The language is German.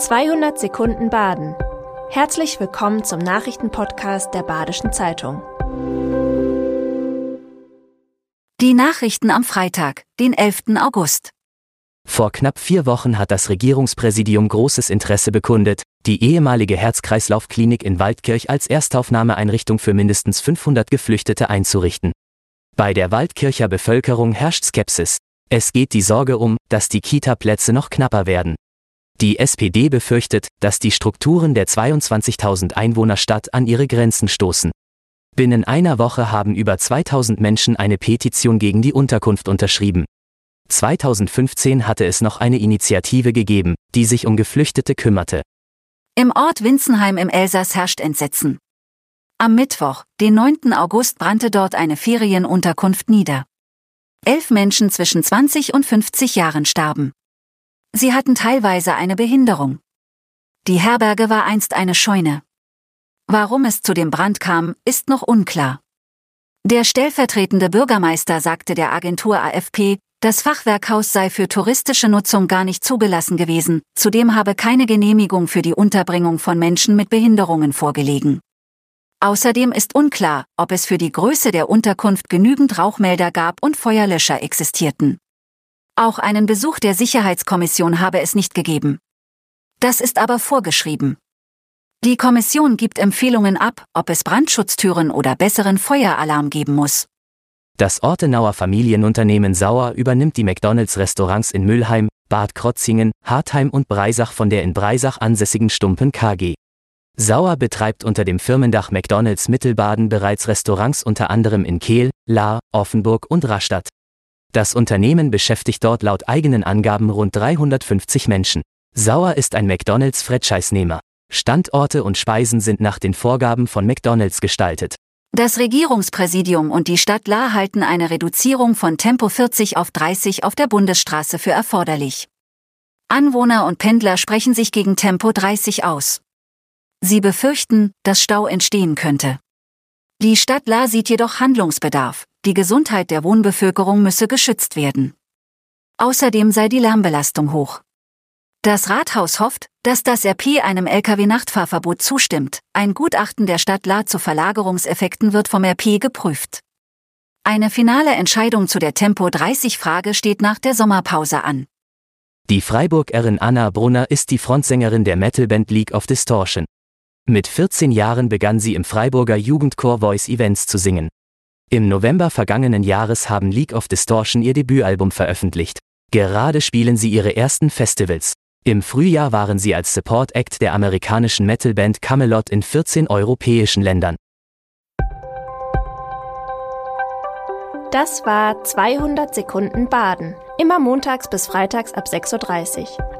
200 Sekunden Baden. Herzlich willkommen zum Nachrichtenpodcast der Badischen Zeitung. Die Nachrichten am Freitag, den 11. August. Vor knapp vier Wochen hat das Regierungspräsidium großes Interesse bekundet, die ehemalige Herz-Kreislauf-Klinik in Waldkirch als Erstaufnahmeeinrichtung für mindestens 500 Geflüchtete einzurichten. Bei der Waldkircher Bevölkerung herrscht Skepsis. Es geht die Sorge um, dass die Kita-Plätze noch knapper werden. Die SPD befürchtet, dass die Strukturen der 22.000 Einwohnerstadt an ihre Grenzen stoßen. Binnen einer Woche haben über 2000 Menschen eine Petition gegen die Unterkunft unterschrieben. 2015 hatte es noch eine Initiative gegeben, die sich um Geflüchtete kümmerte. Im Ort Winzenheim im Elsass herrscht Entsetzen. Am Mittwoch, den 9. August, brannte dort eine Ferienunterkunft nieder. Elf Menschen zwischen 20 und 50 Jahren starben. Sie hatten teilweise eine Behinderung. Die Herberge war einst eine Scheune. Warum es zu dem Brand kam, ist noch unklar. Der stellvertretende Bürgermeister sagte der Agentur AFP, das Fachwerkhaus sei für touristische Nutzung gar nicht zugelassen gewesen, zudem habe keine Genehmigung für die Unterbringung von Menschen mit Behinderungen vorgelegen. Außerdem ist unklar, ob es für die Größe der Unterkunft genügend Rauchmelder gab und Feuerlöscher existierten. Auch einen Besuch der Sicherheitskommission habe es nicht gegeben. Das ist aber vorgeschrieben. Die Kommission gibt Empfehlungen ab, ob es Brandschutztüren oder besseren Feueralarm geben muss. Das Ortenauer Familienunternehmen Sauer übernimmt die McDonalds-Restaurants in Müllheim, Bad Krotzingen, Hartheim und Breisach von der in Breisach ansässigen Stumpen KG. Sauer betreibt unter dem Firmendach McDonalds Mittelbaden bereits Restaurants unter anderem in Kehl, Lahr, Offenburg und Rastatt. Das Unternehmen beschäftigt dort laut eigenen Angaben rund 350 Menschen. Sauer ist ein McDonalds-Franchise-Nehmer. Standorte und Speisen sind nach den Vorgaben von McDonalds gestaltet. Das Regierungspräsidium und die Stadt Lahr halten eine Reduzierung von Tempo 40 auf 30 auf der Bundesstraße für erforderlich. Anwohner und Pendler sprechen sich gegen Tempo 30 aus. Sie befürchten, dass Stau entstehen könnte. Die Stadt La sieht jedoch Handlungsbedarf, die Gesundheit der Wohnbevölkerung müsse geschützt werden. Außerdem sei die Lärmbelastung hoch. Das Rathaus hofft, dass das RP einem Lkw-Nachtfahrverbot zustimmt. Ein Gutachten der Stadt La zu Verlagerungseffekten wird vom RP geprüft. Eine finale Entscheidung zu der Tempo-30-Frage steht nach der Sommerpause an. Die Freiburgerin Anna Brunner ist die Frontsängerin der Metalband League of Distortion. Mit 14 Jahren begann sie im Freiburger Jugendchor Voice Events zu singen. Im November vergangenen Jahres haben League of Distortion ihr Debütalbum veröffentlicht. Gerade spielen sie ihre ersten Festivals. Im Frühjahr waren sie als Support Act der amerikanischen Metalband Camelot in 14 europäischen Ländern. Das war 200 Sekunden Baden. Immer montags bis freitags ab 6.30 Uhr.